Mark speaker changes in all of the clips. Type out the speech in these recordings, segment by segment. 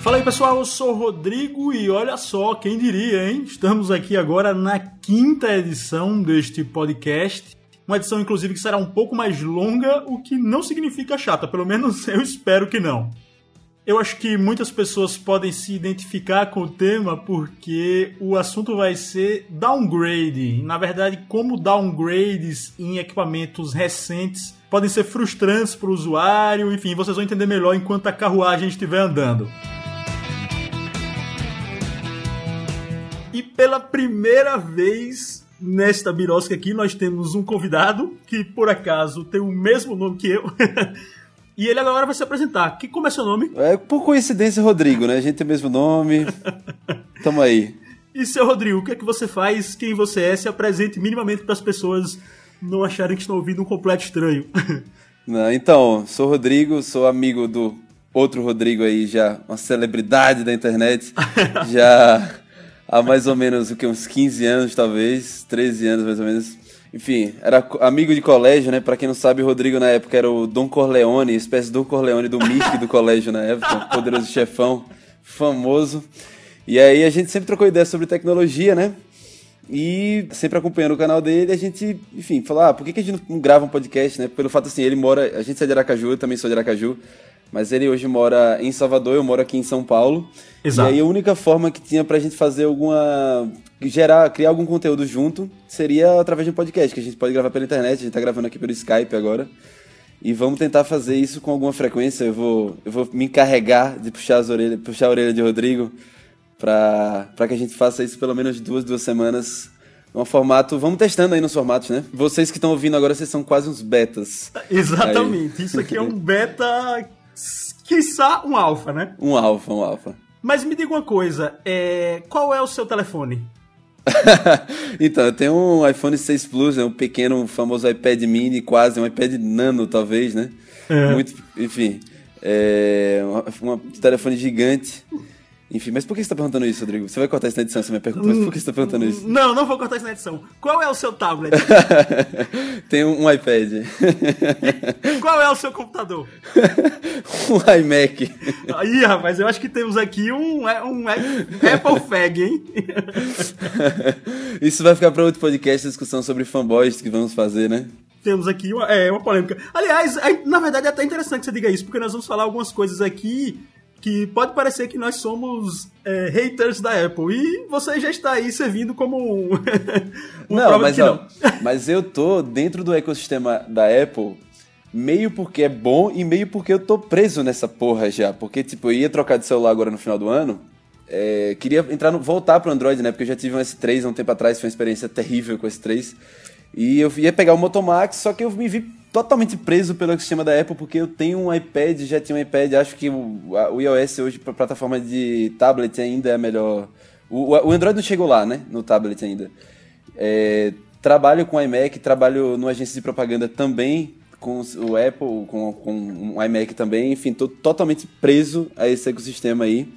Speaker 1: Fala aí pessoal, eu sou Rodrigo e olha só, quem diria, hein? Estamos aqui agora na quinta edição deste podcast. Uma edição, inclusive, que será um pouco mais longa, o que não significa chata, pelo menos eu espero que não. Eu acho que muitas pessoas podem se identificar com o tema porque o assunto vai ser downgrade. Na verdade, como downgrades em equipamentos recentes podem ser frustrantes para o usuário. Enfim, vocês vão entender melhor enquanto a carruagem estiver andando. E pela primeira vez nesta birosca aqui, nós temos um convidado que, por acaso, tem o mesmo nome que eu. e ele agora vai se apresentar. Que, como é seu nome?
Speaker 2: É por coincidência, Rodrigo, né? A gente tem o mesmo nome. Tamo aí.
Speaker 1: E seu Rodrigo, o que é que você faz? Quem você é? Se apresente minimamente para as pessoas não acharem que estão ouvindo um completo estranho.
Speaker 2: Não, então, sou Rodrigo, sou amigo do outro Rodrigo aí, já uma celebridade da internet. já há mais ou menos o que, uns 15 anos, talvez, 13 anos mais ou menos. Enfim, era amigo de colégio, né? Pra quem não sabe, o Rodrigo na época era o Dom Corleone, espécie Dom Corleone do Mickey do colégio na época, poderoso chefão, famoso. E aí a gente sempre trocou ideias sobre tecnologia, né? E sempre acompanhando o canal dele, a gente, enfim, falou, ah, por que, que a gente não grava um podcast, né? Pelo fato assim, ele mora, a gente é de Aracaju, eu também sou de Aracaju, mas ele hoje mora em Salvador, eu moro aqui em São Paulo.
Speaker 1: Exato.
Speaker 2: E aí a única forma que tinha pra gente fazer alguma. gerar, criar algum conteúdo junto seria através de um podcast, que a gente pode gravar pela internet, a gente tá gravando aqui pelo Skype agora. E vamos tentar fazer isso com alguma frequência. Eu vou, eu vou me encarregar de puxar, as orelhas, puxar a orelha de Rodrigo para que a gente faça isso pelo menos duas, duas semanas. Um formato. Vamos testando aí nos formatos, né? Vocês que estão ouvindo agora, vocês são quase uns betas.
Speaker 1: Exatamente. Isso aqui é um beta, quiçá um alfa, né?
Speaker 2: Um alfa, um alfa.
Speaker 1: Mas me diga uma coisa, é... qual é o seu telefone?
Speaker 2: então, eu tenho um iPhone 6 Plus, é um pequeno, um famoso iPad mini, quase, um iPad nano, talvez, né?
Speaker 1: É.
Speaker 2: Muito, enfim, é um, um telefone gigante. Enfim, mas por que você tá perguntando isso, Rodrigo? Você vai cortar isso na edição, essa minha pergunta, mas por que você tá perguntando isso?
Speaker 1: Não, não vou cortar isso na edição. Qual é o seu tablet?
Speaker 2: Tem um, iPad.
Speaker 1: Qual é o seu computador?
Speaker 2: um iMac.
Speaker 1: Aí, rapaz, eu acho que temos aqui um, um Apple Fag, hein?
Speaker 2: Isso vai ficar para outro podcast, a discussão sobre fanboys que vamos fazer, né?
Speaker 1: Temos aqui uma, é, uma polêmica. Aliás, é, na verdade é até interessante que você diga isso, porque nós vamos falar algumas coisas aqui que pode parecer que nós somos é, haters da Apple. E você já está aí servindo como um. uma
Speaker 2: não, mas,
Speaker 1: que
Speaker 2: ó,
Speaker 1: não.
Speaker 2: mas eu tô dentro do ecossistema da Apple meio porque é bom e meio porque eu tô preso nessa porra já. Porque, tipo, eu ia trocar de celular agora no final do ano. é, queria entrar no, voltar pro Android, né? Porque eu já tive um S3 há um tempo atrás, foi uma experiência terrível com o S3. E eu ia pegar o Motomax, só que eu me vi totalmente preso pelo ecossistema da Apple, porque eu tenho um iPad, já tinha um iPad, acho que o, a- o iOS hoje, para plataforma de tablet, ainda é melhor. O, o Android não chegou lá, né? No tablet ainda. É, trabalho com iMac, trabalho numa agência de propaganda também com o Apple, com, com um iMac também, enfim, tô totalmente preso a esse ecossistema aí.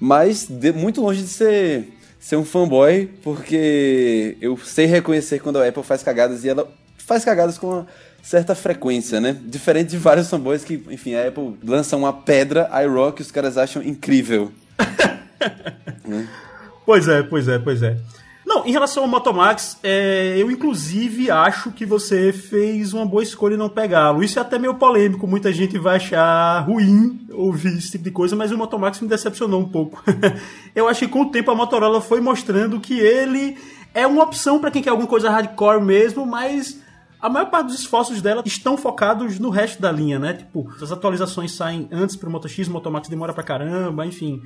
Speaker 2: Mas de- muito longe de ser, ser um fanboy, porque eu sei reconhecer quando a Apple faz cagadas e ela faz cagadas com uma certa frequência, né? Diferente de vários fanboys que, enfim, a Apple lança uma pedra iRock os caras acham incrível.
Speaker 1: Pois é, pois é, pois é. Não, em relação ao Motomax, é, eu inclusive acho que você fez uma boa escolha em não pegá-lo. Isso é até meio polêmico, muita gente vai achar ruim ouvir esse tipo de coisa, mas o Motomax me decepcionou um pouco. eu acho que com o tempo a Motorola foi mostrando que ele é uma opção para quem quer alguma coisa hardcore mesmo, mas a maior parte dos esforços dela estão focados no resto da linha, né? Tipo, as atualizações saem antes pro Moto X, o Motomax demora pra caramba, enfim.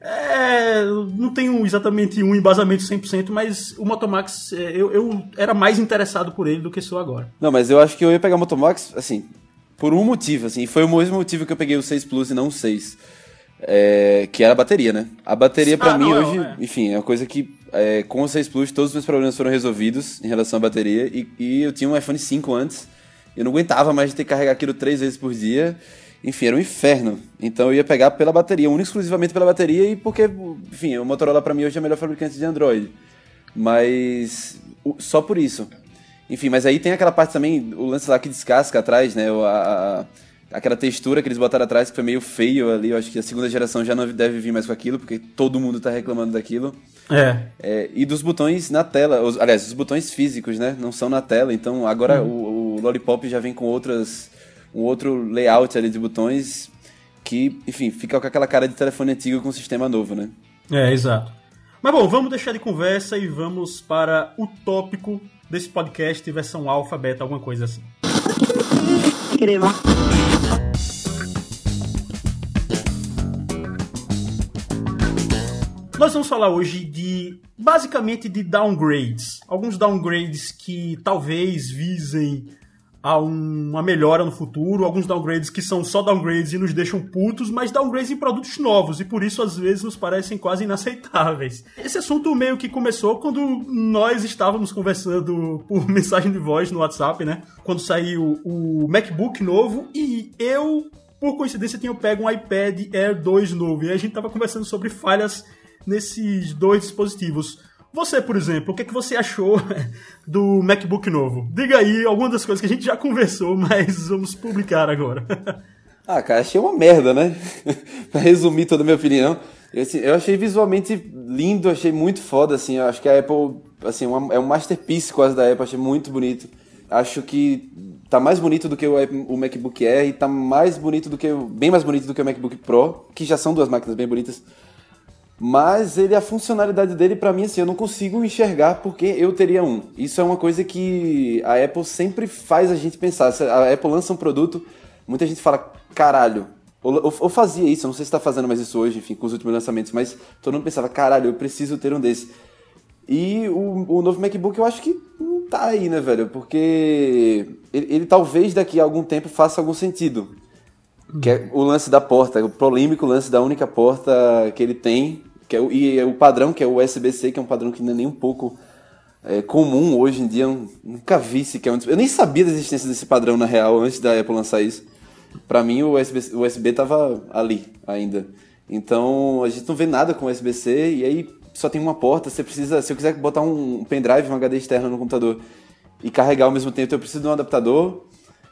Speaker 1: É, não tenho exatamente um embasamento 100%, mas o Motomax, é, eu, eu era mais interessado por ele do que sou agora.
Speaker 2: Não, mas eu acho que eu ia pegar o Motomax, assim, por um motivo, assim, foi o mesmo motivo que eu peguei o 6 Plus e não o 6. É, que era a bateria, né? A bateria pra
Speaker 1: Ah,
Speaker 2: mim
Speaker 1: não,
Speaker 2: hoje,
Speaker 1: é.
Speaker 2: enfim, é uma coisa que é, com o 6 Plus todos os meus problemas foram resolvidos em relação à bateria e, e eu tinha um iPhone 5 antes, eu não aguentava mais de ter que carregar aquilo três vezes por dia. Enfim, era um inferno. Então eu ia pegar pela bateria, única e exclusivamente pela bateria e porque, enfim, o Motorola pra mim hoje é o melhor fabricante de Android. Mas só por isso. Enfim, mas aí tem aquela parte também, o lance lá que descasca atrás, né? a- a- aquela textura que eles botaram atrás que foi meio feio ali. Eu acho que a segunda geração já não deve vir mais com aquilo, porque todo mundo tá reclamando daquilo.
Speaker 1: É.
Speaker 2: É, e dos botões na tela, os- aliás, os botões físicos, né? Não são na tela, então agora o, o Lollipop já vem com outras, um outro layout ali de botões que, enfim, fica com aquela cara de telefone antigo com sistema novo, né?
Speaker 1: É, exato. Mas bom, vamos deixar de conversa e vamos para o tópico desse podcast, versão alfa, beta, alguma coisa assim.
Speaker 3: Crema.
Speaker 1: Nós vamos falar hoje de, basicamente, de downgrades. Alguns downgrades que talvez visem a um- uma melhora no futuro, alguns downgrades que são só downgrades e nos deixam putos, mas downgrades em produtos novos, e por isso às vezes nos parecem quase inaceitáveis. Esse assunto meio que começou quando nós estávamos conversando por mensagem de voz no WhatsApp, né? Quando saiu o MacBook novo e eu, por coincidência, tinha pego um iPad Air 2 novo, e a gente estava conversando sobre falhas nesses dois dispositivos. Você, por exemplo, o que, é que você achou do MacBook novo? Diga aí algumas das coisas que a gente já conversou, mas vamos publicar agora.
Speaker 2: Ah, cara, achei uma merda, né? pra resumir toda a minha opinião. Eu, assim, eu achei visualmente lindo, achei muito foda, assim. Eu acho que a Apple, assim, uma- é um masterpiece quase da Apple, achei muito bonito. Acho que tá mais bonito do que o, MacBook Air e tá mais bonito do que bem mais bonito do que o MacBook Pro, que já são duas máquinas bem bonitas. Mas ele, a funcionalidade dele, pra mim, assim, eu não consigo enxergar porque eu teria um. Isso é uma coisa que a Apple sempre faz a gente pensar. A Apple lança um produto, muita gente fala, caralho. Ou fazia isso, eu não sei se tá fazendo mais isso hoje, enfim, com os últimos lançamentos, mas todo mundo pensava, caralho, eu preciso ter um desse. E o, o novo MacBook eu acho que não tá aí, né, velho? Porque ele, ele talvez daqui a algum tempo faça algum sentido. Que é o lance da porta, o polêmico lance da única porta que ele tem, que é o, e é o padrão, que é o USB-C, que é um padrão que não é nem um pouco é, comum hoje em dia. Eu nunca vi sequer. um- Eu nem sabia da existência desse padrão, na real, antes da Apple lançar isso. Pra mim, o USB, o USB tava ali ainda. Então, a gente não vê nada com USB-C e aí só tem uma porta. Você precisa, se eu quiser botar um pendrive, um HD externo no computador e carregar ao mesmo tempo, eu preciso de um adaptador.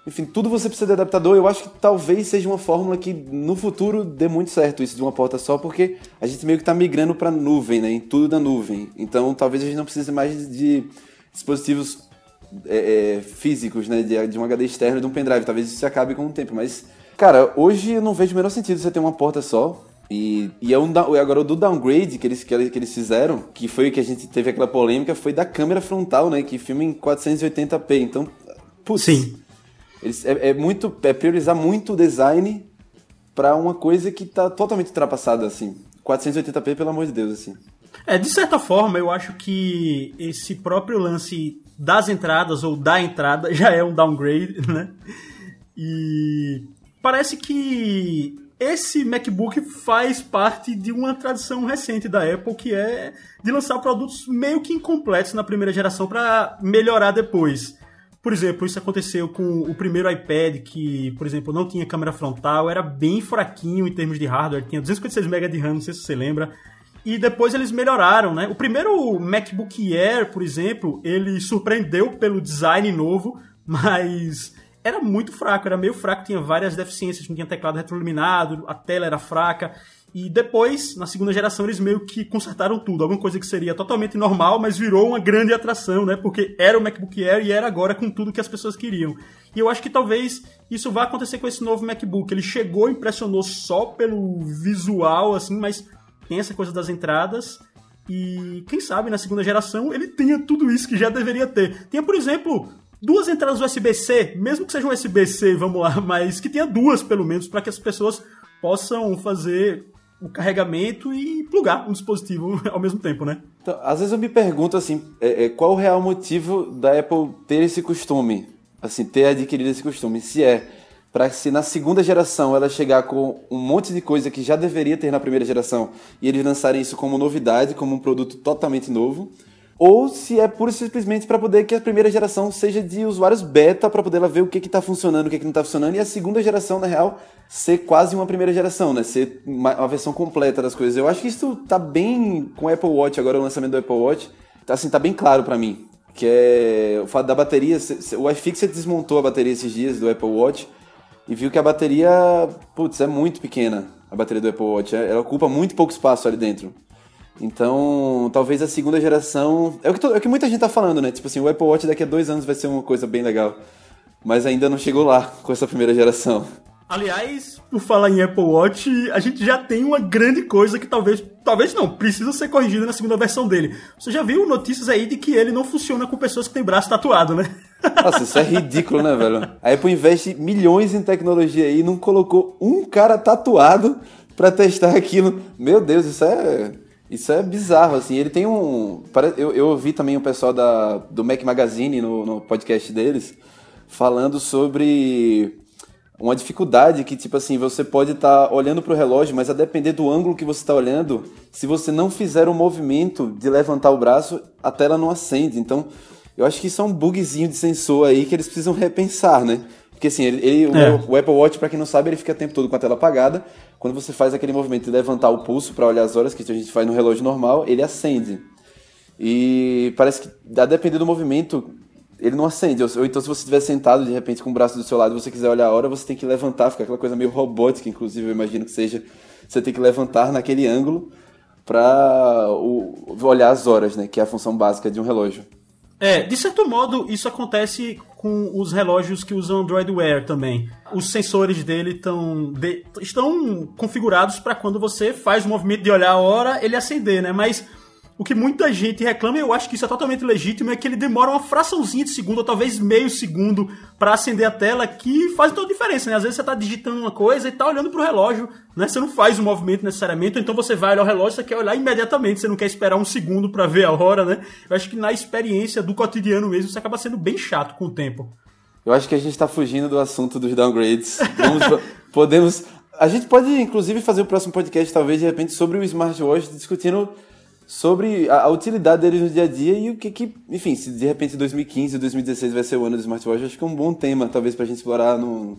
Speaker 2: Enfim, tudo você precisa de adaptador. Eu acho que talvez seja uma fórmula que no futuro dê muito certo isso de uma porta só, porque a gente meio que tá migrando pra nuvem, né? Em tudo da nuvem. Então talvez a gente não precise mais de dispositivos é, é, físicos, né? De, de um HD externo e de um pendrive. Talvez isso acabe com o tempo. Mas, cara, hoje eu não vejo o menor sentido você ter uma porta só. E, e é um, agora o do downgrade que eles, que, eles- que eles fizeram, que foi o que a gente teve aquela polêmica, foi da câmera frontal, né? Que filma em 480p. Então, putz,
Speaker 1: Sim.
Speaker 2: Eles, é, é muito é priorizar muito o design pra uma coisa que tá totalmente ultrapassada assim. 480p, pelo amor de Deus, assim.
Speaker 1: É, de certa forma, eu acho que esse próprio lance das entradas ou da entrada já é um downgrade, né? E parece que esse MacBook faz parte de uma tradição recente da Apple que é de lançar produtos meio que incompletos na primeira geração para melhorar depois. Por exemplo, isso aconteceu com o primeiro iPad, que, por exemplo, não tinha câmera frontal, era bem fraquinho em termos de hardware, tinha 256 MB de RAM, não sei se você lembra. E depois eles melhoraram, né? O primeiro MacBook Air, por exemplo, ele surpreendeu pelo design novo, mas era muito fraco, era meio fraco, tinha várias deficiências, não tinha teclado retroiluminado, a tela era fraca. E depois, na segunda geração, eles meio que consertaram tudo. Alguma coisa que seria totalmente normal, mas virou uma grande atração, né? Porque era o MacBook Air e era agora com tudo que as pessoas queriam. E eu acho que talvez isso vá acontecer com esse novo MacBook. Ele chegou, impressionou só pelo visual, assim, mas tem essa coisa das entradas. E quem sabe na segunda geração ele tenha tudo isso que já deveria ter. Tinha, por exemplo, duas entradas USB-C, mesmo que seja um USB-C, vamos lá, mas que tenha duas pelo menos, para que as pessoas possam fazer o carregamento e plugar um dispositivo ao mesmo tempo, né?
Speaker 2: Então, às vezes eu me pergunto assim, é, é, qual o real motivo da Apple ter esse costume, assim, ter adquirido esse costume? Se é para se na segunda geração ela chegar com um monte de coisa que já deveria ter na primeira geração e eles lançarem isso como novidade, como um produto totalmente novo, ou se é pura e simplesmente para poder que a primeira geração seja de usuários beta para poder ela ver o que está funcionando, o que, que não está funcionando e a segunda geração na real ser quase uma primeira geração, né? Ser uma, uma versão completa das coisas. Eu acho que isso tá bem com o Apple Watch agora o lançamento do Apple Watch assim, tá bem claro para mim. Que é o fato da bateria. O iFixit desmontou a bateria esses dias do Apple Watch e viu que a bateria, putz, é muito pequena. A bateria do Apple Watch. Ela ocupa muito pouco espaço ali dentro. Então, talvez a segunda geração. É o que, to... é o que muita gente tá falando, né? Tipo assim, o Apple Watch daqui a dois anos vai ser uma coisa bem legal. Mas ainda não chegou lá com essa primeira geração.
Speaker 1: Aliás, por falar em Apple Watch, a gente já tem uma grande coisa que talvez, talvez não, precisa ser corrigida na segunda versão dele. Você já viu notícias aí de que ele não funciona com pessoas que têm braço tatuado, né?
Speaker 2: Nossa, isso é ridículo, né, velho? A Apple investe milhões em tecnologia aí e não colocou um cara tatuado para testar aquilo. Meu Deus, isso é isso é bizarro, assim. Ele tem um. Eu, eu ouvi também o pessoal da, do Mac Magazine no, no podcast deles falando sobre uma dificuldade que, tipo assim, você pode estar tá olhando para o relógio, mas a depender do ângulo que você está olhando, se você não fizer o um movimento de levantar o braço, a tela não acende. Então, eu acho que isso é um bugzinho de sensor aí que eles precisam repensar, né? Porque assim, ele, ele é. o, o, Apple Watch, para quem não sabe, ele fica o tempo todo com a tela apagada. Quando você faz aquele movimento de levantar o pulso para olhar as horas, que a gente faz no relógio normal, ele acende. E parece que, a depender do movimento, ele não acende. Ou, ou então, se você estiver sentado de repente com o braço do seu lado e você quiser olhar a hora, você tem que levantar, fica aquela coisa meio robótica, inclusive, eu imagino que seja. Você tem que levantar naquele ângulo para olhar as horas, né? Que é a função básica de um relógio.
Speaker 1: É, de certo modo, isso acontece com os relógios que usam Android Wear também. Os sensores dele tão de, estão configurados para quando você faz o movimento de olhar a hora, ele acender, né? Mas o que muita gente reclama, e eu acho que isso é totalmente legítimo, é que ele demora uma fraçãozinha de segundo, ou talvez meio segundo, para acender a tela, que faz toda a diferença, né? Às vezes você tá digitando uma coisa e tá olhando pro relógio, né? Você não faz o movimento necessariamente, então você vai olhar o relógio, você quer olhar imediatamente, você não quer esperar um segundo para ver a hora, né? Eu acho que na experiência do cotidiano mesmo, isso acaba sendo bem chato com o tempo.
Speaker 2: Eu acho que a gente tá fugindo do assunto dos downgrades. Vamos, podemos. A gente pode, inclusive, fazer o próximo podcast, talvez, de repente, sobre o smartwatch, discutindo sobre a, a, utilidade deles no dia a dia e o que que, enfim, se de repente 2015 2016 vai ser o ano do smartwatch, acho que é um bom tema, talvez, pra gente explorar no,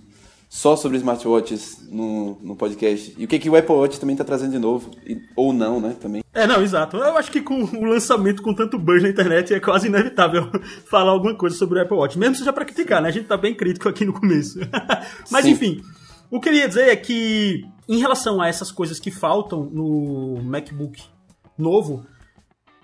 Speaker 2: só sobre smartwatches no, no podcast. E o que, que o Apple Watch também está trazendo de novo, e, ou não, né, também.
Speaker 1: É, não, exato. Eu acho que com o lançamento com tanto buzz na internet é quase inevitável falar alguma coisa sobre o Apple Watch, mesmo seja para criticar, né? A gente tá bem crítico aqui no começo. Mas Sim. enfim, o que eu queria dizer é que em relação a essas coisas que faltam no MacBook novo.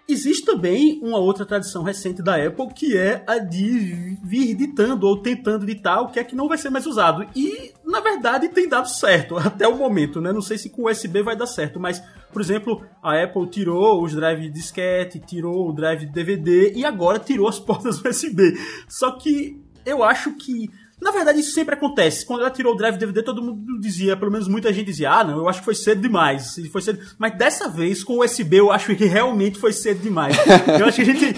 Speaker 1: Existe também uma outra tradição recente da Apple, que é a de vir ditando ou tentando ditar o que é que não vai ser mais usado. E, na verdade, tem dado certo até o momento, né? Não sei se com USB vai dar certo, mas, por exemplo, a Apple tirou os drive de disquete, tirou o drive de DVD e agora tirou as portas USB. Só que eu acho que na verdade, isso sempre acontece. Quando ela tirou o drive DVD, todo mundo dizia, pelo menos muita gente dizia, ah, não, eu acho que foi cedo demais. Foi cedo. Mas dessa vez, com o USB, eu acho que realmente foi cedo demais. Eu acho que a gente.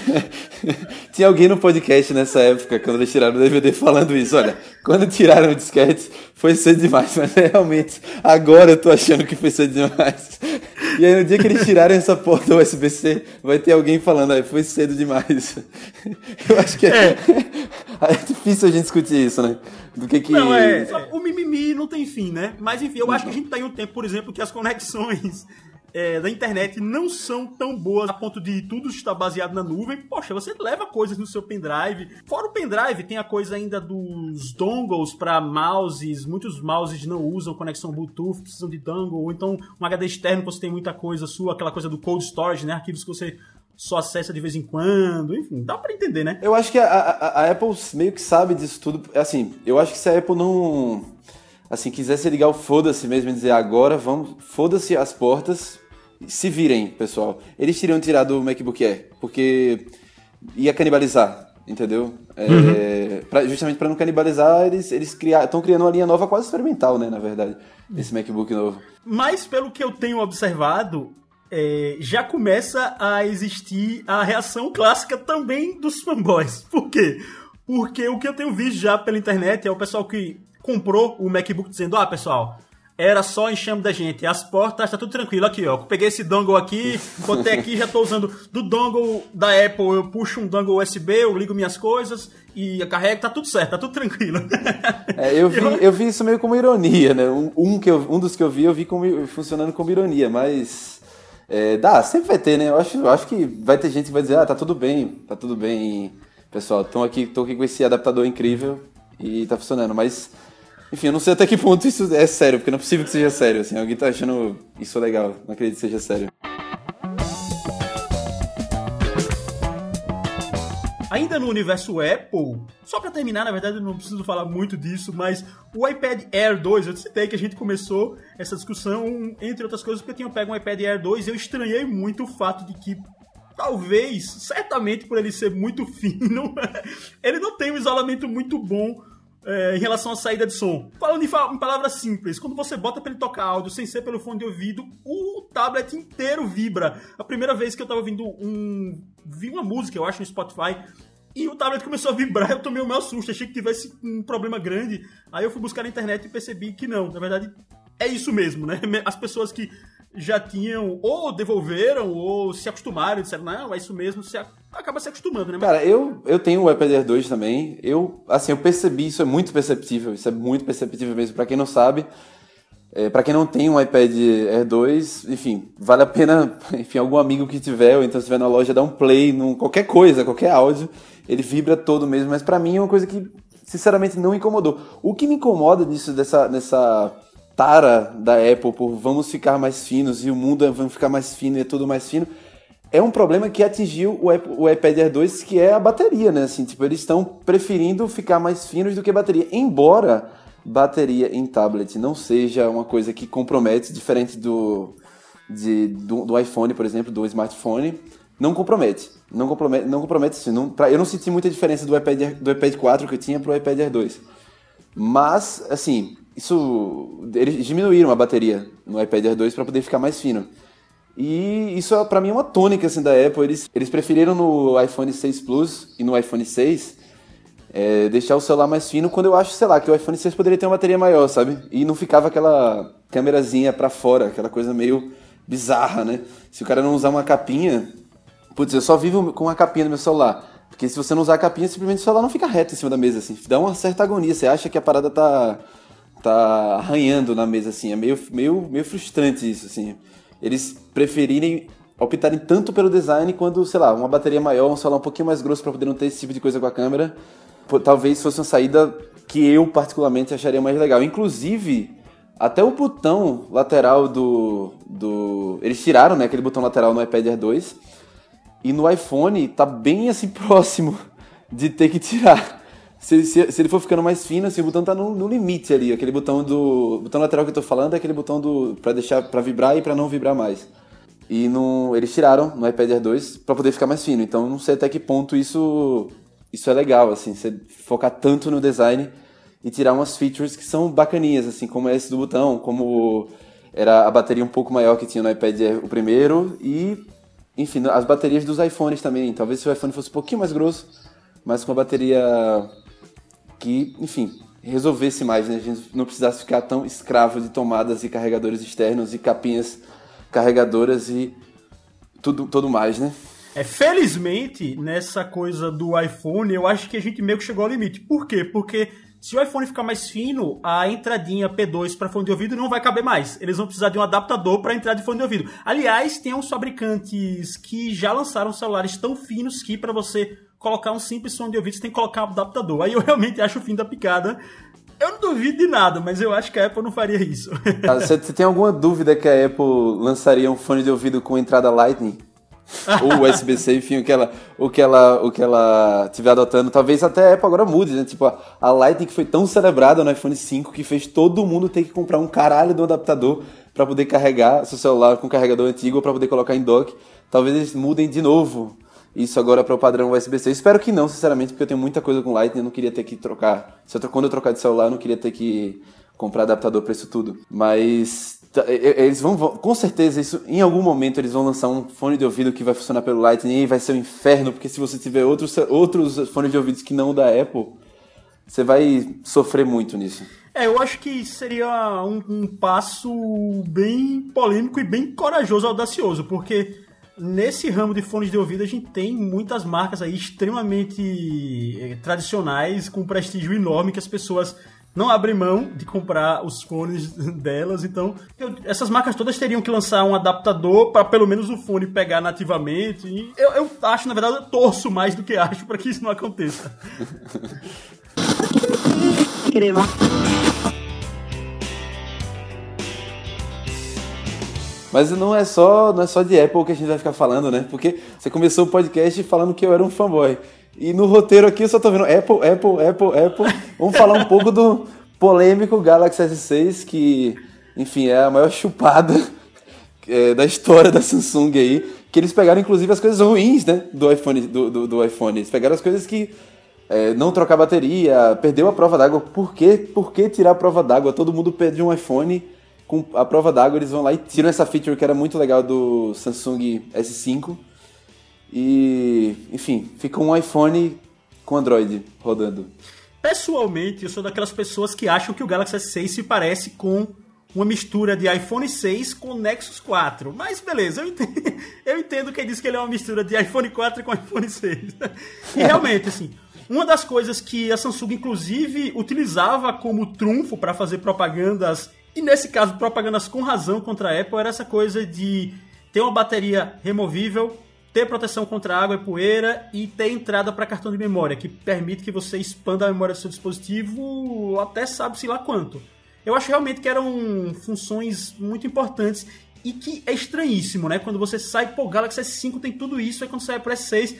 Speaker 2: Tinha alguém no podcast nessa época, quando eles tiraram o DVD, falando isso. Olha, quando tiraram o disquete, foi cedo demais, mas realmente, agora eu tô achando que foi cedo demais. E aí, no dia que eles tirarem essa porta USB-C, vai ter alguém falando, aí, foi cedo demais. Eu acho que é... é difícil a gente discutir isso, né?
Speaker 1: Do que que... Não, é, o mimimi não tem fim, né? Mas enfim, eu acho que a gente tá em um tempo, por exemplo, que as conexões é, da internet não são tão boas a ponto de tudo estar baseado na nuvem. Poxa, você leva coisas no seu pendrive. Fora o pendrive, tem a coisa ainda dos dongles para mouses. Muitos mouses não usam conexão Bluetooth, precisam de dongle. Ou então um HD externo, você tem muita coisa sua, aquela coisa do cold storage, né? Arquivos que você só acessa de vez em quando, enfim, dá para entender, né?
Speaker 2: Eu acho que a, a, a, Apple meio que sabe disso tudo. Assim, eu acho que se a Apple não, assim, quisesse ligar o foda-se mesmo e dizer agora, vamos, foda-se as portas, se virem, pessoal. Eles teriam tirado o MacBook Air, porque ia canibalizar, entendeu? É, uhum. pra, justamente para não canibalizar, eles eles estão criando uma linha nova quase experimental, né, na verdade, esse MacBook novo.
Speaker 1: Mas pelo que eu tenho observado, é, já começa a existir a reação clássica também dos fanboys. Por quê? Porque o que eu tenho visto já pela internet é o pessoal que comprou o MacBook dizendo: Ah, pessoal, era só enxame da gente. As portas, tá tudo tranquilo. Aqui, ó. Peguei esse dongle aqui, botei aqui, já tô usando do dongle da Apple. Eu puxo um dongle USB, eu ligo minhas coisas e carrego, tá tudo certo, tá tudo tranquilo.
Speaker 2: É, eu, vi, eu vi isso meio como ironia, né? Um, um, que eu, um dos que eu vi, eu vi como, funcionando como ironia, mas É, dá, sempre vai ter, né? Eu acho, eu acho que vai ter gente que vai dizer, ah, tá tudo bem, tá tudo bem, pessoal, tô aqui, tô aqui com esse adaptador incrível e tá funcionando, mas enfim, eu não sei até que ponto isso é sério, porque não é possível que seja sério, assim, alguém tá achando isso legal, não acredito que seja sério.
Speaker 1: Ainda no universo Apple, só para terminar, na verdade eu não preciso falar muito disso, mas o iPad Air 2, eu citei que a gente começou essa discussão, entre outras coisas, porque eu tinha pego um iPad Air 2 e eu estranhei muito o fato de que talvez, certamente por ele ser muito fino, ele não tem um isolamento muito bom é, em relação à saída de som. Falando em, em, palavras simples, quando você bota para ele tocar áudio sem ser pelo fone de ouvido, o tablet inteiro vibra. A primeira vez que eu tava ouvindo um. vi uma música, eu acho, no Spotify. E o tablet começou a vibrar, eu tomei o meu susto, achei que tivesse um problema grande. Aí eu fui buscar na internet e percebi que não, na verdade é isso mesmo, né? As pessoas que já tinham ou devolveram ou se acostumaram, disseram, não, é isso mesmo, você acaba se acostumando, né?
Speaker 2: Cara, eu, eu tenho o iPad Air 2 também. Eu, assim, eu percebi, isso é muito perceptível, isso é muito perceptível mesmo. Para quem não sabe, é, para quem não tem um iPad Air 2, enfim, vale a pena, enfim, algum amigo que tiver, ou então se estiver na loja, dar um play num qualquer coisa, qualquer áudio, ele vibra todo mesmo, mas para mim é uma coisa que, sinceramente, não incomodou. O que me incomoda nisso, dessa, nessa tara da Apple por vamos ficar mais finos e o mundo vai ficar mais fino e é tudo mais fino, é um problema que atingiu o, o iPad Air 2, que é a bateria, né? Assim, tipo, eles estão preferindo ficar mais finos do que bateria. Embora bateria em tablet não seja uma coisa que compromete, diferente do, de, do, do iPhone, por exemplo, do smartphone, não compromete. Não compromete, não compromete assim. Não, pra, eu não senti muita diferença do iPad, do iPad 4 que eu tinha pro iPad Air 2. Mas, assim, isso eles diminuíram a bateria no iPad Air 2 para poder ficar mais fino. E isso para mim é uma tônica assim da Apple. Eles, eles preferiram no iPhone 6 Plus e no iPhone 6 é, deixar o celular mais fino quando eu acho, sei lá, que o iPhone 6 poderia ter uma bateria maior, sabe? E não ficava aquela câmerazinha para fora, aquela coisa meio bizarra, né? Se o cara não usar uma capinha, putz, eu só vivo com uma capinha no meu celular. Porque se você não usar a capinha, simplesmente o celular não fica reto em cima da mesa, assim. Dá uma certa agonia. Você acha que a parada tá tá arranhando na mesa, assim. É meio, meio, meio frustrante isso, assim. Eles preferirem optarem tanto pelo design quando, sei lá, uma bateria maior, um celular um pouquinho mais grosso para poder não ter esse tipo de coisa com a câmera. Talvez fosse uma saída que eu particularmente acharia mais legal. Inclusive, até o botão lateral do. do... Eles tiraram, né? Aquele botão lateral no iPad Air 2. E no iPhone tá bem assim próximo de ter que tirar se, se, se, ele for ficando mais fino, assim, o botão tá no, no, limite ali. Aquele botão do. botão lateral que eu tô falando é aquele botão do. para deixar. para vibrar e para não vibrar mais. E no, eles tiraram no iPad Air 2 para poder ficar mais fino. Então não sei até que ponto isso. Isso é legal, assim, você focar tanto no design e tirar umas features que são bacaninhas, assim, como esse do botão, como era a bateria um pouco maior que tinha no iPad Air o primeiro e, enfim, as baterias dos iPhones também. Talvez se o iPhone fosse um pouquinho mais grosso, mas com a bateria que, enfim, resolvesse mais, né? A gente não precisasse ficar tão escravo de tomadas e carregadores externos e capinhas carregadoras e tudo, tudo mais, né?
Speaker 1: É, felizmente, nessa coisa do iPhone, eu acho que a gente meio que chegou ao limite. Por quê? Porque se o iPhone ficar mais fino, a entradinha P2 para fone de ouvido não vai caber mais. Eles vão precisar de um adaptador para entrar de fone de ouvido. Aliás, tem uns fabricantes que já lançaram celulares tão finos que para você colocar um simples som de ouvido, você tem que colocar um adaptador. Aí eu realmente acho o fim da picada. Eu não duvido de nada, mas eu acho que a Apple não faria isso.
Speaker 2: Ah, você tem alguma dúvida que a Apple lançaria um fone de ouvido com entrada Lightning? Ou USB-C, enfim, o que ela, o que ela, o que ela tiver adotando, talvez até a Apple agora mude, né? Tipo, a, Lightning que foi tão celebrada no iPhone 5 que fez todo mundo ter que comprar um caralho de um adaptador para poder carregar seu celular com carregador antigo para poder colocar em dock. Talvez eles mudem de novo isso agora para o padrão USB-C. Espero que não, sinceramente, porque eu tenho muita coisa com Lightning, eu não queria ter que trocar. Quando eu trocar de celular, eu não queria ter que comprar adaptador para isso tudo. Mas eles vão, com certeza, isso em algum momento eles vão lançar um fone de ouvido que vai funcionar pelo Lightning e vai ser um inferno, porque se você tiver outros, outros fones de ouvidos que não o da Apple, você vai sofrer muito nisso.
Speaker 1: É, eu acho que seria um, um passo bem polêmico e bem corajoso, audacioso, porque Nesse ramo de fones de ouvido, a gente tem muitas marcas aí extremamente eh, tradicionais, com prestígio enorme, que as pessoas não abrem mão de comprar os fones delas, então eu, essas marcas todas teriam que lançar um adaptador para pelo menos o fone pegar nativamente. E eu, eu acho, na verdade, eu torço mais do que acho para que isso não aconteça.
Speaker 3: Crema.
Speaker 2: Mas não é só, não é só de Apple que a gente vai ficar falando, né? Porque você começou o podcast falando que eu era um fanboy. E no roteiro aqui eu só tô vendo Apple, Apple, Apple, Apple. Vamos falar um pouco do polêmico Galaxy S6, que, enfim, é a maior chupada é, da história da Samsung aí. Que eles pegaram, inclusive, as coisas ruins, né? Do iPhone. Do, do, do iPhone. Eles pegaram as coisas que é, não trocar bateria, perdeu a prova d'água. Por quê? Por que tirar a prova d'água? Todo mundo pede um iPhone com a prova d'água, eles vão lá e tiram essa feature que era muito legal do Samsung S5. E, enfim, fica um iPhone com Android rodando.
Speaker 1: Pessoalmente, eu sou daquelas pessoas que acham que o Galaxy S6 se parece com uma mistura de iPhone 6 com Nexus 4. Mas beleza, eu entendo, eu entendo quem diz que ele é uma mistura de iPhone 4 com iPhone 6. E realmente, assim, uma das coisas que a Samsung, inclusive, utilizava como trunfo para fazer propagandas e nesse caso, propagandas com razão contra a Apple era essa coisa de ter uma bateria removível, ter proteção contra água e poeira e ter entrada para cartão de memória, que permite que você expanda a memória do seu dispositivo até sabe-se lá quanto. Eu acho realmente que eram funções muito importantes e que é estranhíssimo, né? Quando você sai, pô, Galaxy S5 tem tudo isso, aí quando sai para S6,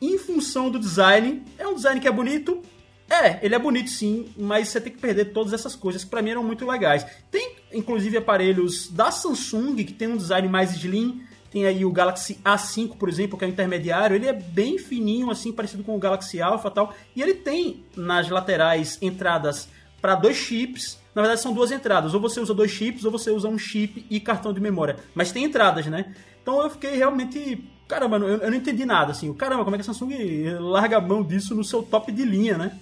Speaker 1: em função do design, é um design que é bonito, é, ele é bonito sim, mas você tem que perder todas essas coisas que para mim eram muito legais. Tem inclusive aparelhos da Samsung que tem um design mais slim. Tem aí o Galaxy A5, por exemplo, que é o intermediário. Ele é bem fininho, assim, parecido com o Galaxy Alpha e tal. E ele tem nas laterais entradas para dois chips. Na verdade, são duas entradas. Ou você usa dois chips, ou você usa um chip e cartão de memória. Mas tem entradas, né? Então eu fiquei realmente. Caramba, eu, eu não entendi nada, assim. Caramba, como é que a Samsung larga a mão disso no seu top de linha, né?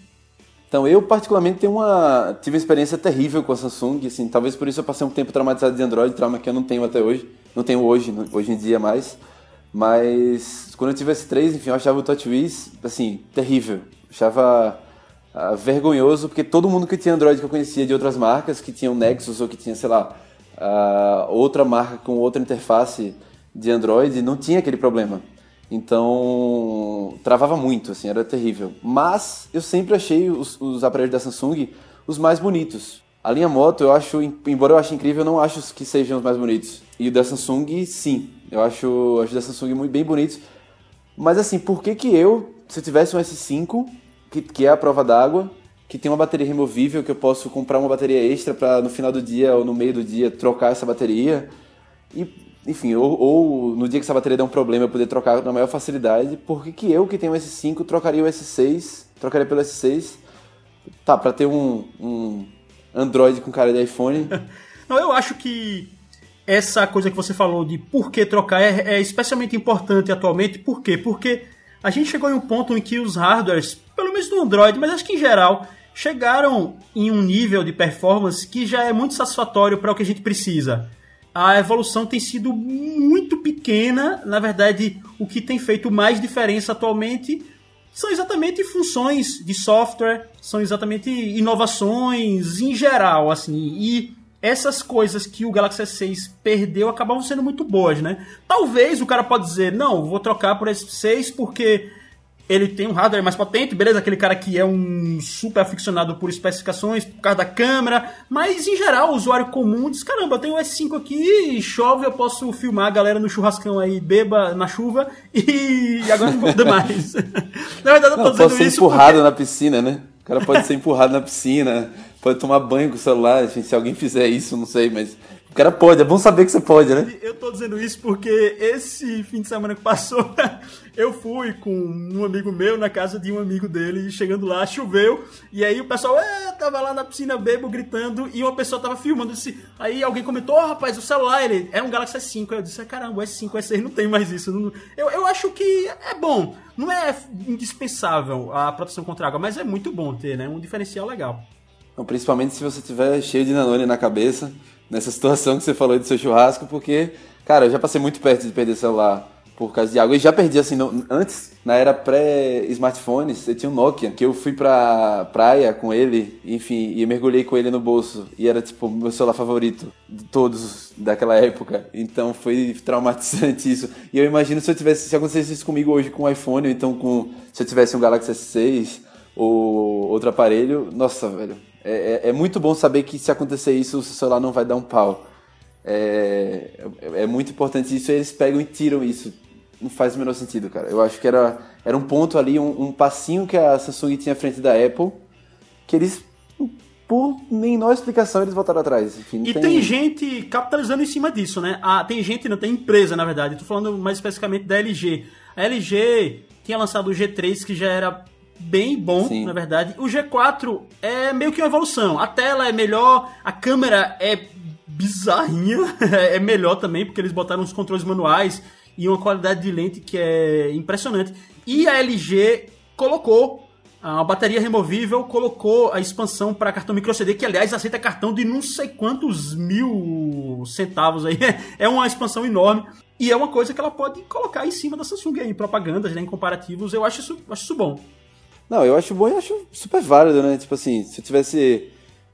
Speaker 2: Então, eu particularmente tenho uma, tive uma experiência terrível com a Samsung, assim, talvez por isso eu passei um tempo traumatizado de Android, trauma que eu não tenho até hoje, não tenho hoje, hoje em dia mais, mas quando eu tive S3, enfim, eu achava o TouchWiz, assim, terrível, achava uh, vergonhoso, porque todo mundo que tinha Android que eu conhecia de outras marcas, que tinham Nexus ou que tinha, sei lá, uh, outra marca com outra interface de Android, não tinha aquele problema. Então, travava muito, assim, era terrível. Mas eu sempre achei os, os aparelhos da Samsung os mais bonitos. A linha Moto, eu acho, embora eu ache incrível, eu não acho que sejam os mais bonitos. E o da Samsung, sim. Eu acho, acho o da Samsung muito bem bonitos. Mas assim, por que que eu, se eu tivesse um S5, que, que é a prova d'água, que tem uma bateria removível, que eu posso comprar uma bateria extra para no final do dia ou no meio do dia trocar essa bateria, e enfim, ou, ou, no dia que essa bateria der um problema eu poder trocar na maior facilidade, por que, que eu que tenho o S5 trocaria o S6, trocaria pelo S6, tá, para ter um, um Android com cara de iPhone?
Speaker 1: Não, eu acho que essa coisa que você falou de por que trocar é, é especialmente importante atualmente, por quê? Porque a gente chegou em um ponto em que os hardwares, pelo menos no Android, mas acho que em geral, chegaram em um nível de performance que já é muito satisfatório para o que a gente precisa a evolução tem sido muito pequena. Na verdade, o que tem feito mais diferença atualmente são exatamente funções de software, são exatamente inovações em geral, assim. E essas coisas que o Galaxy S6 perdeu acabavam sendo muito boas, né? Talvez o cara pode dizer, não, vou trocar por S6 porque ele tem um hardware mais potente, beleza? Aquele cara que é um super aficionado por especificações, por causa da câmera, mas em geral, o usuário comum diz: caramba, eu tenho o S5 aqui, chove, eu posso filmar a galera no churrascão aí, beba na chuva e agora não muda mais.
Speaker 2: na verdade, eu tô não, dizendo pode ser isso. empurrado porque... na piscina, né? O cara pode ser empurrado na piscina, pode tomar banho com o celular, se alguém fizer isso, não sei, mas o cara pode, é bom saber que você pode, né?
Speaker 1: Eu tô dizendo isso porque esse fim de semana que passou, eu fui com um amigo meu na casa de um amigo dele, e chegando lá, choveu, e aí o pessoal é, tava lá na piscina bebo gritando, e uma pessoa tava filmando. Disse, aí alguém comentou, oh, rapaz, o celular, ele é um Galaxy S5. Eu disse, caramba, o S5, o S6 não tem mais isso. Eu, eu acho que é bom. Não é indispensável a proteção contra água, mas é muito bom ter, né? Um diferencial legal.
Speaker 2: Então, principalmente se você tiver cheio de nanone na cabeça nessa situação que você falou do seu churrasco, porque, cara, eu já passei muito perto de perder celular por causa de água. E já perdi, assim, no, antes, na era pré-smartphones, eu tinha um Nokia, que eu fui pra praia com ele, enfim, e mergulhei com ele no bolso. E era, tipo, meu celular favorito de todos daquela época. Então foi traumatizante isso. E eu imagino se eu tivesse, se acontecesse isso comigo hoje com o iPhone, ou então com, se eu tivesse um Galaxy S6 ou outro aparelho, nossa, velho. É, é, é muito bom saber que se acontecer isso, o seu celular não vai dar um pau. É, é, é muito importante isso, eles pegam e tiram isso não faz o menor sentido, cara. Eu acho que era, era um ponto ali, um, um passinho que a Samsung tinha à frente da Apple, que eles, por menor explicação, eles voltaram atrás. Enfim,
Speaker 1: e tem... tem... gente capitalizando em cima disso, né? Ah, tem gente, não tem empresa, na verdade. Estou falando mais especificamente da LG. A LG tinha lançado o G3, que já era bem bom, Sim. na verdade. O G4 é meio que uma evolução. A tela é melhor, a câmera é bizarrinha, é melhor também, porque eles botaram os controles manuais e uma qualidade de lente que é impressionante. E a LG colocou a bateria removível, colocou a expansão para cartão micro CD, que aliás aceita cartão de não sei quantos mil centavos aí. É uma expansão enorme. E é uma coisa que ela pode colocar em cima da Samsung aí, propagandas, né, em comparativos. Eu acho isso, acho isso bom.
Speaker 2: Não, eu acho bom e acho super válido, né? Tipo assim, se eu tivesse.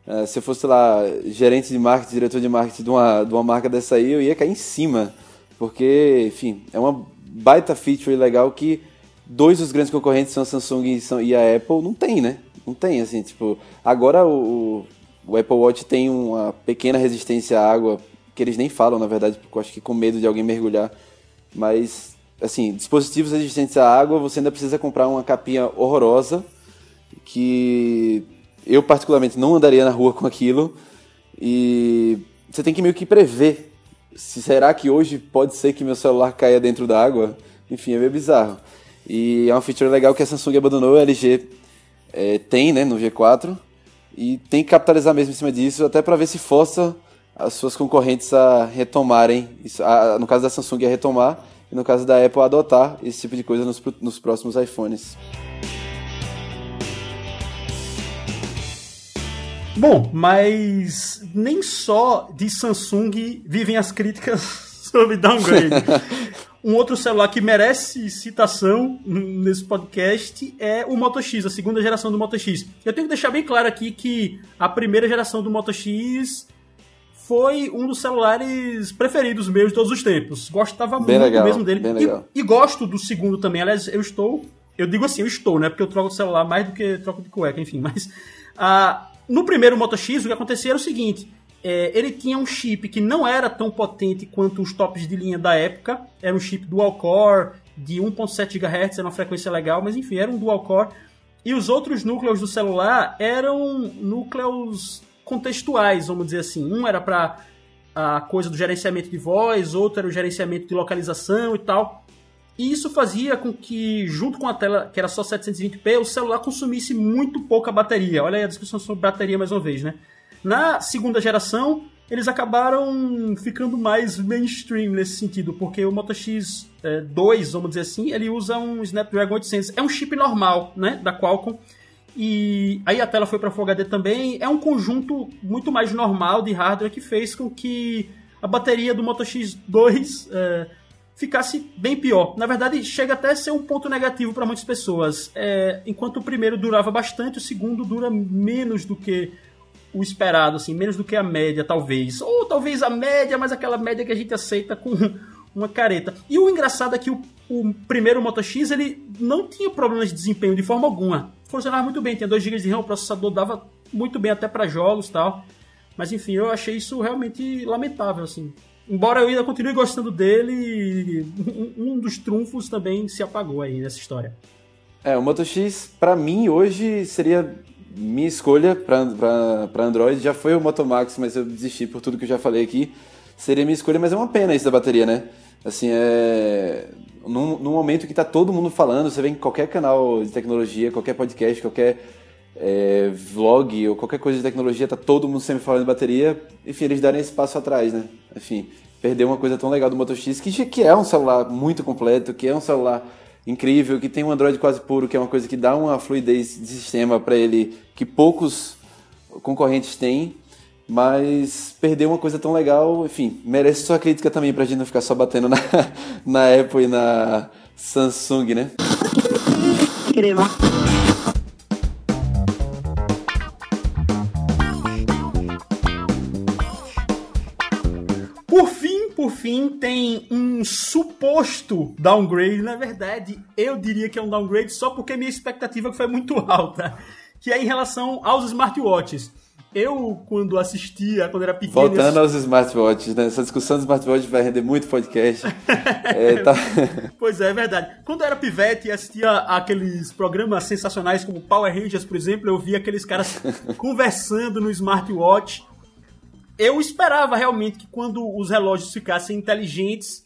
Speaker 2: Uh, se eu fosse lá, gerente de marketing, diretor de marketing de uma, de uma marca dessa aí, eu ia cair em cima porque, enfim, é uma baita feature legal que dois dos grandes concorrentes são a Samsung e a Apple, não tem, né? Não tem, assim, tipo, agora o, o Apple Watch tem uma pequena resistência à água, que eles nem falam, na verdade, porque eu acho que com medo de alguém mergulhar, mas, assim, dispositivos resistentes à água, você ainda precisa comprar uma capinha horrorosa, que eu particularmente não andaria na rua com aquilo, e você tem que meio que prever se será que hoje pode ser que meu celular caia dentro da água? Enfim, é meio bizarro. E é uma feature legal que a Samsung abandonou, a LG é, tem né, no G4 e tem que capitalizar mesmo em cima disso, até para ver se força as suas concorrentes a retomarem, a, no caso da Samsung a retomar, e no caso da Apple adotar esse tipo de coisa nos, nos próximos iPhones.
Speaker 1: Bom, mas nem só de Samsung vivem as críticas sobre downgrade. um outro celular que merece citação nesse podcast é o Moto X, a segunda geração do Moto X. Eu tenho que deixar bem claro aqui que a primeira geração do Moto X foi um dos celulares preferidos meus de todos os tempos. Gostava bem muito legal, mesmo dele. E, e, gosto do segundo também. Aliás, eu estou. Eu digo assim, eu estou, né? Porque eu troco o celular mais do que troco de cueca, enfim. Mas. Uh, no primeiro Moto X, o que acontecia era o seguinte: é, ele tinha um chip que não era tão potente quanto os tops de linha da época. Era um chip dual core de 1.7 GHz, era uma frequência legal, mas enfim, era um dual core. E os outros núcleos do celular eram núcleos contextuais, vamos dizer assim. Um era para a coisa do gerenciamento de voz, outro era o gerenciamento de localização e tal. E isso fazia com que, junto com a tela, que era só 720p, o celular consumisse muito pouca bateria. Olha aí a discussão sobre bateria mais uma vez, né? Na segunda geração, eles acabaram ficando mais mainstream nesse sentido, porque o Moto X2, é, vamos dizer assim, ele usa um Snapdragon 800. É um chip normal, né, da Qualcomm. E aí a tela foi para Full HD também. É um conjunto muito mais normal de hardware que fez com que a bateria do Moto X2 é, ficasse bem pior. Na verdade, chega até a ser um ponto negativo para muitas pessoas. É, enquanto o primeiro durava bastante, o segundo dura menos do que o esperado, assim, menos do que a média, talvez. Ou talvez a média, mas aquela média que a gente aceita com uma careta. E o engraçado é que o, o primeiro Moto X ele não tinha problemas de desempenho de forma alguma. Funcionava muito bem, tinha 2 GB de RAM, o processador dava muito bem até para jogos e tal. Mas enfim, eu achei isso realmente lamentável, assim. Embora eu ainda continue gostando dele, um dos trunfos também se apagou aí nessa história.
Speaker 2: É, o Moto X, pra mim, hoje seria minha escolha para Android. Já foi o Moto Max, mas eu desisti por tudo que eu já falei aqui. Seria minha escolha, mas é uma pena isso da bateria, né? Assim, é. Num, num momento que tá todo mundo falando, você vê em qualquer canal de tecnologia, qualquer podcast, qualquer é, vlog ou qualquer coisa de tecnologia, tá todo mundo sempre falando de bateria. Enfim, eles darem esse passo atrás, né? Enfim, perder uma coisa tão legal do Moto X, que, que é um celular muito completo, que é um celular incrível, que tem um Android quase puro, que é uma coisa que dá uma fluidez de sistema para ele que poucos concorrentes têm. Mas perder uma coisa tão legal, enfim, merece sua crítica também pra gente não ficar só batendo na, na Apple e na Samsung, né?
Speaker 3: Crema.
Speaker 1: Por fim, por fim, tem um suposto downgrade. Na verdade, eu diria que é um downgrade só porque minha expectativa foi muito alta. Que é em relação aos smartwatches. Eu, quando assistia, quando era pequeno...
Speaker 2: Voltando aos smartwatches, né? Essa discussão dos smartwatches vai render muito podcast. é, tá...
Speaker 1: Pois é, é verdade. Quando eu era pivete e assistia aqueles programas sensacionais como Power Rangers, por exemplo, eu via aqueles caras conversando no smartwatch. Eu esperava realmente que quando os relógios ficassem inteligentes,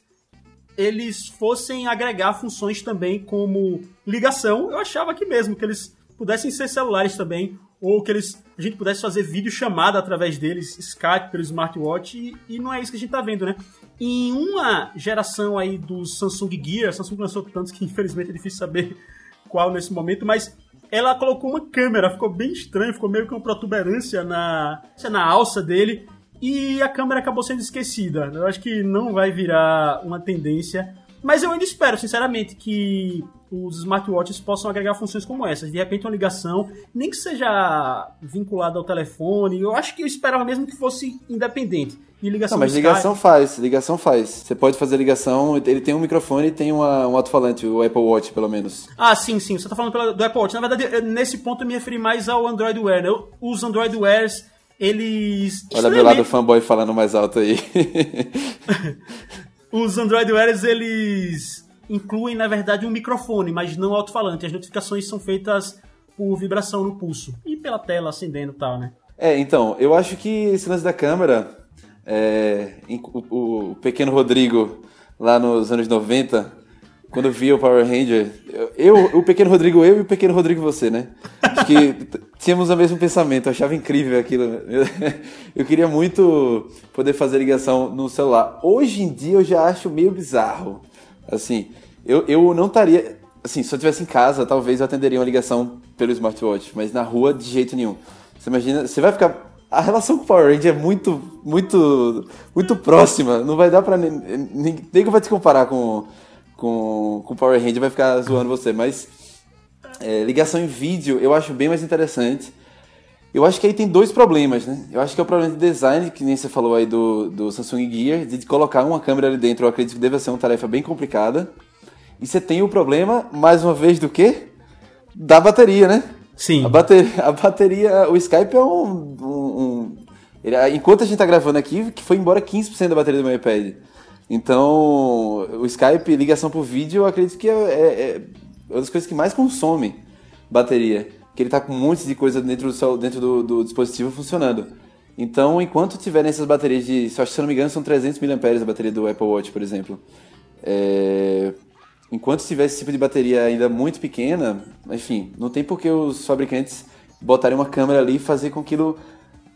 Speaker 1: eles fossem agregar funções também como ligação. Eu achava que mesmo, que eles pudessem ser celulares também, ou que eles, a gente pudesse fazer vídeo chamada através deles, Skype pelo smartwatch, e, e não é isso que a gente tá vendo, né? Em uma geração aí do Samsung Gear, a Samsung lançou tantos que infelizmente é difícil saber qual nesse momento, mas ela colocou uma câmera, ficou bem estranho, ficou meio que uma protuberância na, na alça dele, e a câmera acabou sendo esquecida. Eu acho que não vai virar uma tendência, mas eu ainda espero, sinceramente, que os smartwatches possam agregar funções como essas. De repente, uma ligação, nem que seja vinculada ao telefone. Eu acho que eu esperava mesmo que fosse independente. E ligação
Speaker 2: Não, mas ligação
Speaker 1: Skype.
Speaker 2: faz, ligação faz. Você pode fazer ligação, ele tem um microfone e tem uma, um alto-falante, o Apple Watch, pelo menos.
Speaker 1: Ah, sim, sim. Você tá falando do Apple Watch. Na verdade, eu- nesse ponto eu me referi mais ao Android Wear. Né? Eu- Os Android Wears, eles.
Speaker 2: Olha meu lado fanboy falando mais alto aí.
Speaker 1: Os Android Wears, eles incluem, na verdade, um microfone, mas não alto-falante. As notificações são feitas por vibração no pulso. E pela tela acendendo e tal, né?
Speaker 2: É, então, eu acho que esse lance da câmera, é, o, o pequeno Rodrigo, lá nos anos 90, quando via o Power Ranger, eu, eu- o pequeno Rodrigo eu e o pequeno Rodrigo você, né? Acho que tínhamos o mesmo pensamento, eu achava incrível aquilo. Eu, queria muito poder fazer ligação no celular. Hoje em dia eu já acho meio bizarro. Assim, eu, eu não estaria. Assim, se eu estivesse em casa, talvez eu atenderia uma ligação pelo smartwatch, mas na rua de jeito nenhum. Você imagina, você vai ficar. A relação com o Power Ranger é muito, muito, muito próxima. Não vai dar pra. nin- nin- Ninguém vai te comparar com, com, com o Power Ranger, vai ficar zoando você. Mas é, ligação em vídeo eu acho bem mais interessante. Eu acho que aí tem dois problemas, né? Eu acho que é o problema de design, que nem você falou aí do, do Samsung Gear, de colocar uma câmera ali dentro, eu acredito que deve ser uma tarefa bem complicada. E você tem o problema, mais uma vez, do quê? Da bateria, né?
Speaker 1: Sim.
Speaker 2: A bateria, a bateria o Skype é um. um- um- ele- enquanto a gente tá gravando aqui, que foi embora 15% da bateria do meu iPad. Então, o Skype, ligação por vídeo, eu acredito que é, é- é uma das coisas que mais consome bateria. Que ele tá com um monte de coisa dentro do, dentro do, do dispositivo funcionando. Então, enquanto tiver nessas baterias de. Se eu não me engano, são 300 mAh a bateria do Apple Watch, por exemplo. É, enquanto tiver esse tipo de bateria ainda muito pequena, enfim, não tem por que os fabricantes botarem uma câmera ali e fazer com que aquilo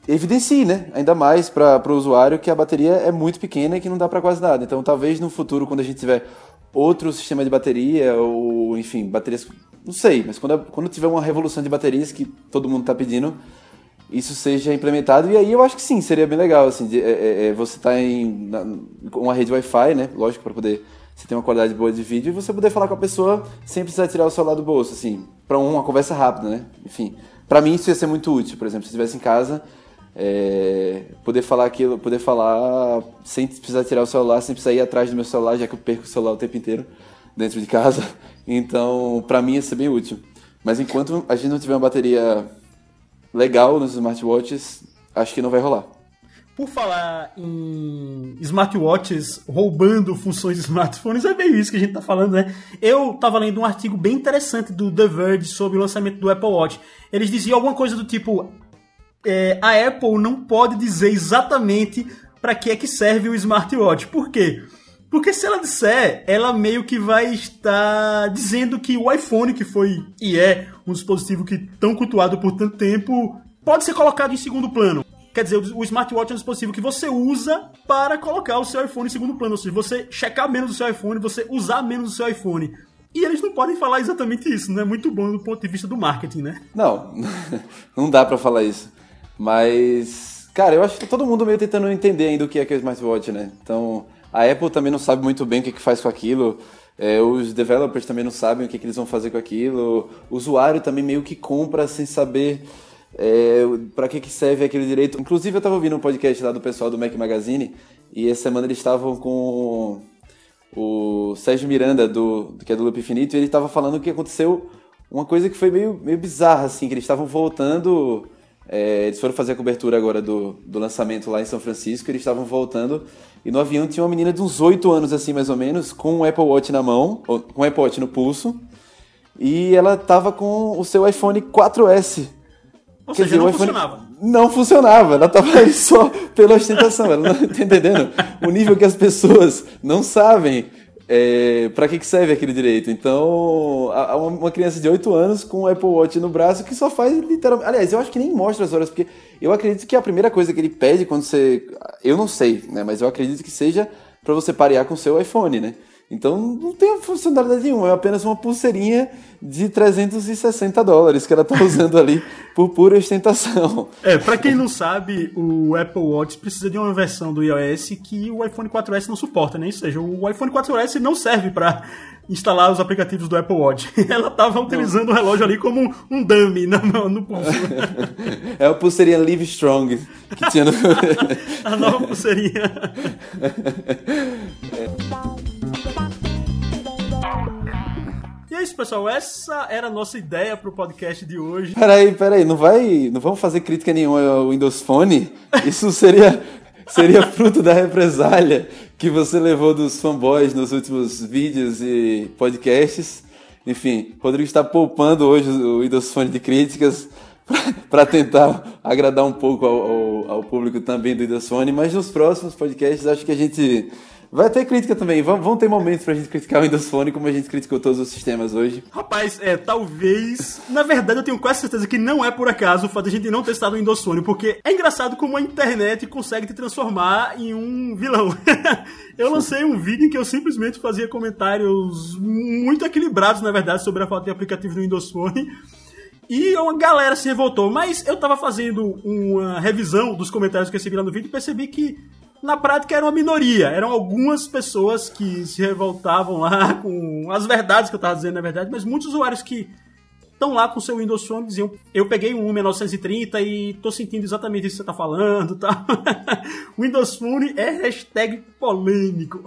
Speaker 2: evidencie, né? Ainda mais para o usuário que a bateria é muito pequena e que não dá para quase nada. Então, talvez no futuro, quando a gente tiver outro sistema de bateria ou, enfim, baterias, não sei, mas quando, quando tiver uma revolução de baterias que todo mundo está pedindo, isso seja implementado. E aí eu acho que sim, seria bem legal, assim, de- é- é- é você tá em na- uma rede Wi-Fi, né? Lógico, para poder você ter uma qualidade boa de vídeo e você poder falar com a pessoa sem precisar tirar o celular do bolso, assim, para uma conversa rápida, né? Enfim, para mim isso ia ser muito útil, por exemplo, se estivesse em casa, é, poder falar aquilo, poder falar sem precisar tirar o celular, sem precisar ir atrás do meu celular, já que eu perco o celular o tempo inteiro dentro de casa. Então, para mim ia ser bem útil. Mas enquanto a gente não tiver uma bateria legal nos smartwatches, acho que não vai rolar.
Speaker 1: Por falar em smartwatches roubando funções de smartphones, é meio isso que a gente tá falando, né? Eu tava lendo um artigo bem interessante do The Verge sobre o lançamento do Apple Watch. Eles diziam alguma coisa do tipo: é, a Apple não pode dizer exatamente para que é que serve o smartwatch. Por quê? Porque se ela disser, ela meio que vai estar dizendo que o iPhone, que foi e é um dispositivo que tão cultuado por tanto tempo, pode ser colocado em segundo plano. Quer dizer, o smartwatch é um dispositivo que você usa para colocar o seu iPhone em segundo plano. Ou seja, você checar menos o seu iPhone, você usar menos o seu iPhone. E eles não podem falar exatamente isso, né? Muito bom do ponto de vista do marketing, né?
Speaker 2: Não, não dá pra falar isso. Mas, Cara, eu acho que todo mundo meio tentando entender ainda o que é que é o smartwatch, né? Então, a Apple também não sabe muito bem o que, que faz com aquilo. É, os developers também não sabem o que, que eles vão fazer com aquilo. O usuário também meio que compra sem saber é, para que, que serve aquele direito. Inclusive, eu estava ouvindo um podcast lá do pessoal do Mac Magazine e essa semana eles estavam com o Sérgio Miranda, do, que é do Loop Infinito, e ele estava falando que aconteceu uma coisa que foi meio, meio bizarra, assim, que eles estavam voltando. É, eles foram fazer a cobertura agora do, do lançamento lá em São Francisco, eles estavam voltando e no avião tinha uma menina de uns 8 anos, assim, mais ou menos, com um Apple Watch na mão, com um Apple Watch no pulso, e ela tava com o seu iPhone 4S.
Speaker 1: Ou Quer seja, dizer, não funcionava.
Speaker 2: Não funcionava, ela tava aí só pela ostentação, ela não tá entendendo? O nível que as pessoas não sabem é, para que, que serve aquele direito. Então, há uma criança de 8 anos com um Apple Watch no braço que só faz literalmente. Aliás, eu acho que nem mostra as horas, porque eu acredito que a primeira coisa que ele pede quando você. Eu não sei, né? Mas eu acredito que seja para você parear com o seu iPhone, né? Então não tem funcionalidade nenhuma, é apenas uma pulseirinha de 360 dólares que ela está usando ali por pura ostentação.
Speaker 1: É, para quem não sabe, o Apple Watch precisa de uma versão do iOS que o iPhone 4S não suporta, né? Ou seja, o iPhone 4S não serve para instalar os aplicativos do Apple Watch. Ela estava utilizando o relógio ali como um dummy no, no pulso.
Speaker 2: É a pulseirinha Live Strong que tinha no...
Speaker 1: a nova pulseirinha. É. é isso, pessoal. Essa era a nossa ideia pro podcast de hoje.
Speaker 2: Peraí, peraí. Não vai. Não vamos fazer crítica nenhuma ao Windows Phone? Isso seria. seria fruto da represália que você levou dos fanboys nos últimos vídeos e podcasts. Enfim, Rodrigo está poupando hoje o Windows Phone de críticas para tentar agradar um pouco ao, ao, ao, público também do Windows Phone, mas nos próximos podcasts acho que a gente Vai ter crítica também. Vão, vão ter momentos pra gente criticar o Windows Phone como a gente criticou todos os sistemas hoje.
Speaker 1: Rapaz, é, talvez. Na verdade, eu tenho quase certeza que não é por acaso o fato de a gente não ter estado o Windows Phone, porque é engraçado como a internet consegue te transformar em um vilão. eu lancei um vídeo em que eu simplesmente fazia comentários muito equilibrados, na verdade, sobre a falta de aplicativo no Windows Phone. E uma galera se revoltou, mas eu tava fazendo uma revisão dos comentários que eu recebi lá no vídeo e percebi que na prática era uma minoria. Eram algumas pessoas que se revoltavam lá com as verdades que eu estava dizendo, na verdade, mas muitos usuários que estão lá com o seu Windows Phone diziam: Eu peguei um 1930 e tô sentindo exatamente isso que você tá falando. Tá? Windows Phone é hashtag polêmico.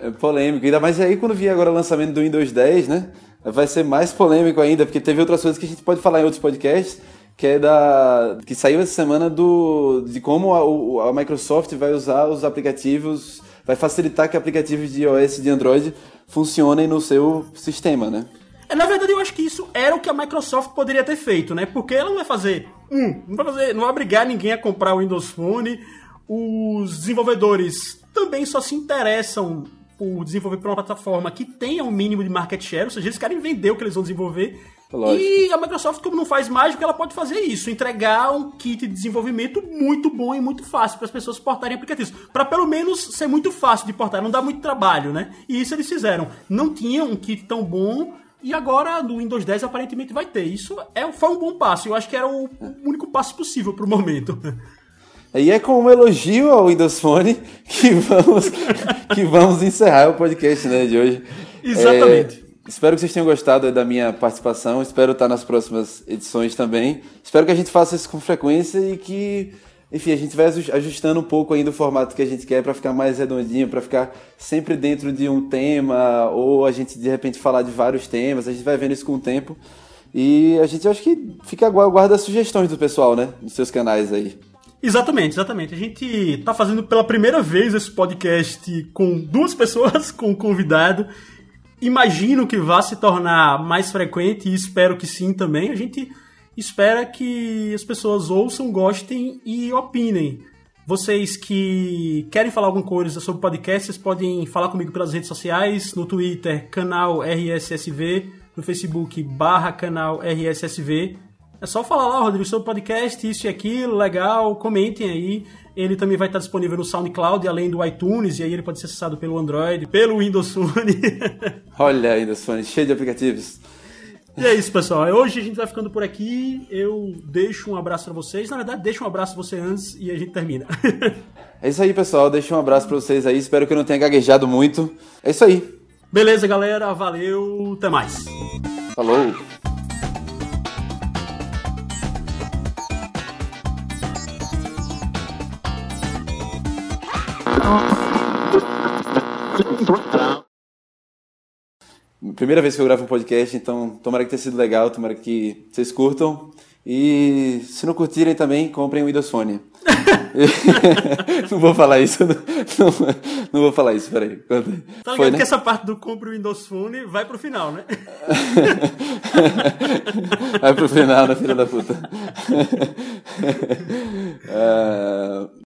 Speaker 2: É polêmico, ainda mais aí quando vier agora o lançamento do Windows 10, né? Vai ser mais polêmico ainda, porque teve outras coisas que a gente pode falar em outros podcasts que é da que saiu essa semana do de como a, a, Microsoft vai usar os aplicativos, vai facilitar que aplicativos de iOS e de Android funcionem no seu sistema, né?
Speaker 1: É, na verdade, eu acho que isso era o que a Microsoft poderia ter feito, né? Porque ela não vai fazer um, não vai fazer, não vai obrigar ninguém a comprar o Windows Phone. Os desenvolvedores também só se interessam por desenvolver para uma plataforma que tenha um mínimo de market share, ou seja, eles querem vender o que eles vão desenvolver Lógico. E a Microsoft, como não faz mágica, ela pode fazer isso, entregar um kit de desenvolvimento muito bom e muito fácil para as pessoas portarem aplicativos. Para pelo menos ser muito fácil de portar, não dá muito trabalho, né? E isso eles fizeram. Não tinha um kit tão bom e agora no Windows 10 aparentemente vai ter. Isso é, foi um bom passo. Eu acho que era o único passo possível para o momento.
Speaker 2: E é com um elogio ao Windows Phone que vamos, que vamos encerrar o podcast né, de hoje.
Speaker 1: Exatamente.
Speaker 2: É... Espero que vocês tenham gostado da minha participação. Espero estar nas próximas edições também. Espero que a gente faça isso com frequência e que, enfim, a gente vai ajustando um pouco ainda o formato que a gente quer para ficar mais redondinho, para ficar sempre dentro de um tema ou a gente de repente falar de vários temas. A gente vai vendo isso com o tempo. E a gente acho que fica guarda as sugestões do pessoal, né? Nos seus canais aí.
Speaker 1: Exatamente, exatamente. A gente está fazendo pela primeira vez esse podcast com duas pessoas, com um convidado imagino que vá se tornar mais frequente e espero que sim também. A gente espera que as pessoas ouçam, gostem e opinem. Vocês que querem falar alguma coisa sobre podcast, vocês podem falar comigo pelas redes sociais, no Twitter, canal RSSV, no Facebook, barra canal RSSV. É só falar lá, Rodrigo, sobre o podcast, isso e aquilo, legal, comentem aí. Ele também vai estar disponível no SoundCloud, além do iTunes, e aí ele pode ser acessado pelo Android, pelo Windows Phone.
Speaker 2: Olha, Windows Phone, cheio de aplicativos.
Speaker 1: E é isso, pessoal. Hoje a gente vai ficando por aqui. Eu deixo um abraço pra vocês. Na verdade, deixo um abraço pra você antes e a gente termina.
Speaker 2: É isso aí, pessoal. Deixa um abraço pra vocês aí. Espero que eu não tenha gaguejado muito. É isso aí.
Speaker 1: Beleza, galera. Valeu. Até mais.
Speaker 2: Falou. Primeira vez que eu gravo um podcast, então tomara que tenha sido legal, tomara que vocês curtam. E se não curtirem também, comprem o Windows Phone. não vou falar isso, não, não, não vou falar isso, peraí.
Speaker 1: Tá ligado Foi, né? que essa parte do compre o Windows Phone vai pro final, né?
Speaker 2: vai pro final, né, filha da puta? uh...